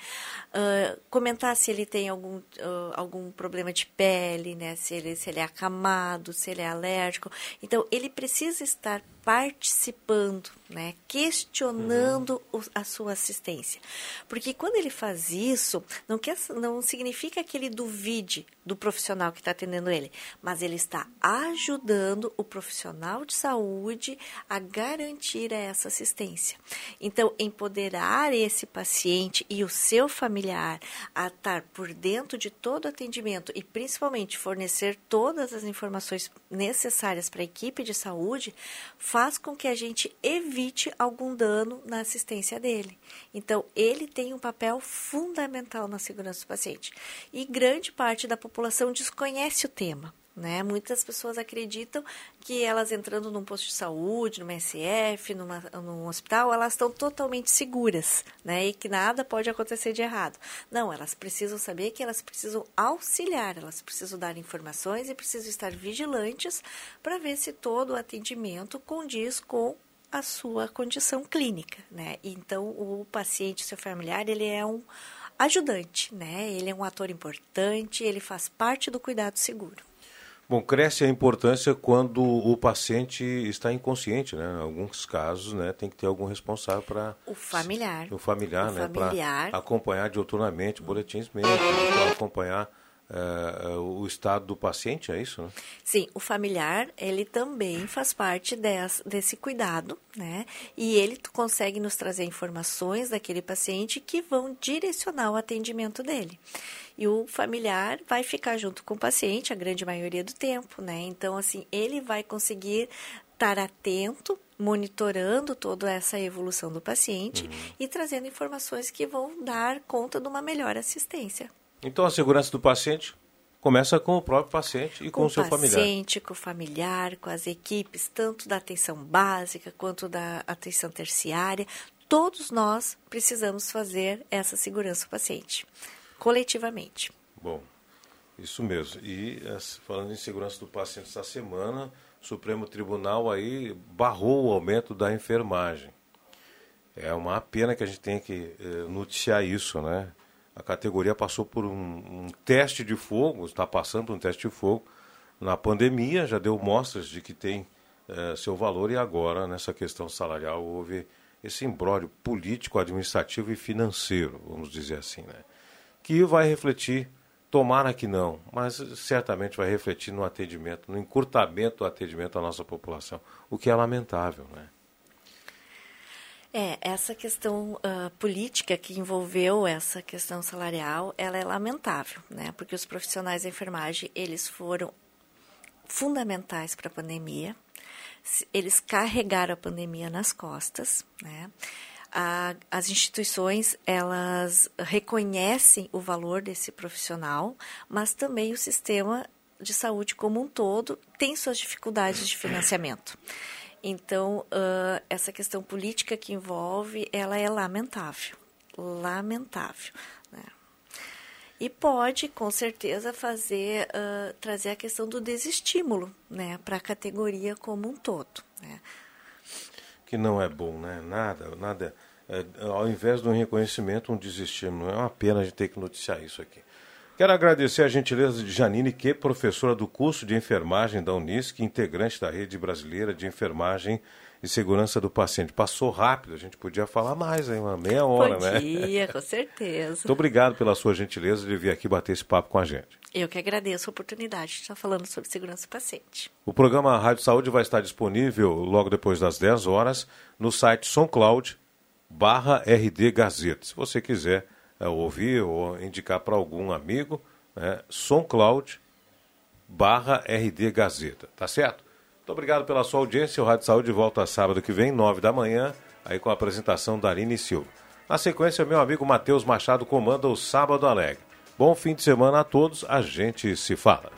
Ah, comentar se ele tem algum, ah, algum problema de pele, né? Se ele, se ele é acamado, se ele é alérgico. Então, ele precisa estar participando, né? questionando o- a sua assistência. Porque quando ele faz isso, não, quer, não significa que ele duvide do profissional que está atendendo ele, mas ele está ajudando o profissional de saúde a garantir essa assistência. Então, empoderar esse paciente e o seu familiar a estar por dentro de todo o atendimento e principalmente fornecer todas as informações necessárias para a equipe de saúde faz com que a gente evite algum dano na assistência dele. Então, ele tem um papel fundamental na segurança do paciente. E grande parte da população desconhece o tema. Né? Muitas pessoas acreditam que elas entrando num posto de saúde, numa SF, numa, num hospital, elas estão totalmente seguras, né? E que nada pode acontecer de errado. Não, elas precisam saber que elas precisam auxiliar, elas precisam dar informações e precisam estar vigilantes para ver se todo o atendimento condiz com a sua condição clínica, né? Então, o paciente, seu familiar, ele é um ajudante, né? Ele é um ator importante, ele faz parte do cuidado seguro. Bom, cresce a importância quando o paciente está inconsciente, né? Em alguns casos, né, tem que ter algum responsável para O familiar. o familiar, O né, para acompanhar diuturnamente boletins médicos, acompanhar eh, o estado do paciente, é isso, né? Sim, o familiar, ele também faz parte des- desse cuidado, né? E ele consegue nos trazer informações daquele paciente que vão direcionar o atendimento dele. E o familiar vai ficar junto com o paciente a grande maioria do tempo, né? Então, assim, ele vai conseguir estar atento, monitorando toda essa evolução do paciente e trazendo informações que vão dar conta de uma melhor assistência. Então a segurança do paciente começa com o próprio paciente e com, o seu familiar. paciente, com o familiar, com as equipes, tanto da atenção básica quanto da atenção terciária. Todos nós precisamos fazer essa segurança do paciente, coletivamente. Bom, isso mesmo. E eh, falando em segurança do paciente essa semana, o Supremo Tribunal aí barrou o aumento da enfermagem. É uma pena que a gente tenha que eh, noticiar isso, né? A categoria passou por um, um teste de fogo, está passando por um teste de fogo, na pandemia, já deu mostras de que tem eh, seu valor e agora, nessa questão salarial, houve esse imbróglio político, administrativo e financeiro, vamos dizer assim, né? que vai refletir, tomara que não, mas certamente vai refletir no atendimento, no encurtamento do atendimento à nossa população, o que é lamentável, né? É, essa questão uh, política que envolveu essa questão salarial, ela é lamentável, né? Porque os profissionais da enfermagem, eles foram fundamentais para a pandemia, eles carregaram a pandemia nas costas, né? A, as instituições elas reconhecem o valor desse profissional, mas também o sistema de saúde como um todo tem suas dificuldades de financiamento. Então, uh, essa questão política que envolve, ela é lamentável, lamentável. Né? E pode, com certeza, fazer, uh, trazer a questão do desestímulo né, para a categoria como um todo. Né? Que não é bom, né? Nada, nada. É, ao invés de um reconhecimento, um desestímulo. É uma pena a gente ter que noticiar isso aqui. Quero agradecer a gentileza de Janine, que professora do curso de enfermagem da Unisc, integrante da rede brasileira de enfermagem e segurança do paciente. Passou rápido, a gente podia falar mais, hein? uma meia hora, podia, né? Podia, com certeza. Muito obrigado pela sua gentileza de vir aqui bater esse papo com a gente. Eu que agradeço a oportunidade de estar falando sobre segurança do paciente. O programa Rádio Saúde vai estar disponível logo depois das 10 horas no site SoundCloud barra RD Gazeta. Se você quiser é, ouvir ou indicar para algum amigo, né, SoundCloud barra RD Gazeta, tá certo? Muito obrigado pela sua audiência. O Rádio Saúde volta sábado que vem, nove da manhã, aí com a apresentação da Aline Silva. Na sequência, meu amigo Matheus Machado comanda o Sábado Alegre. Bom fim de semana a todos, a gente se fala.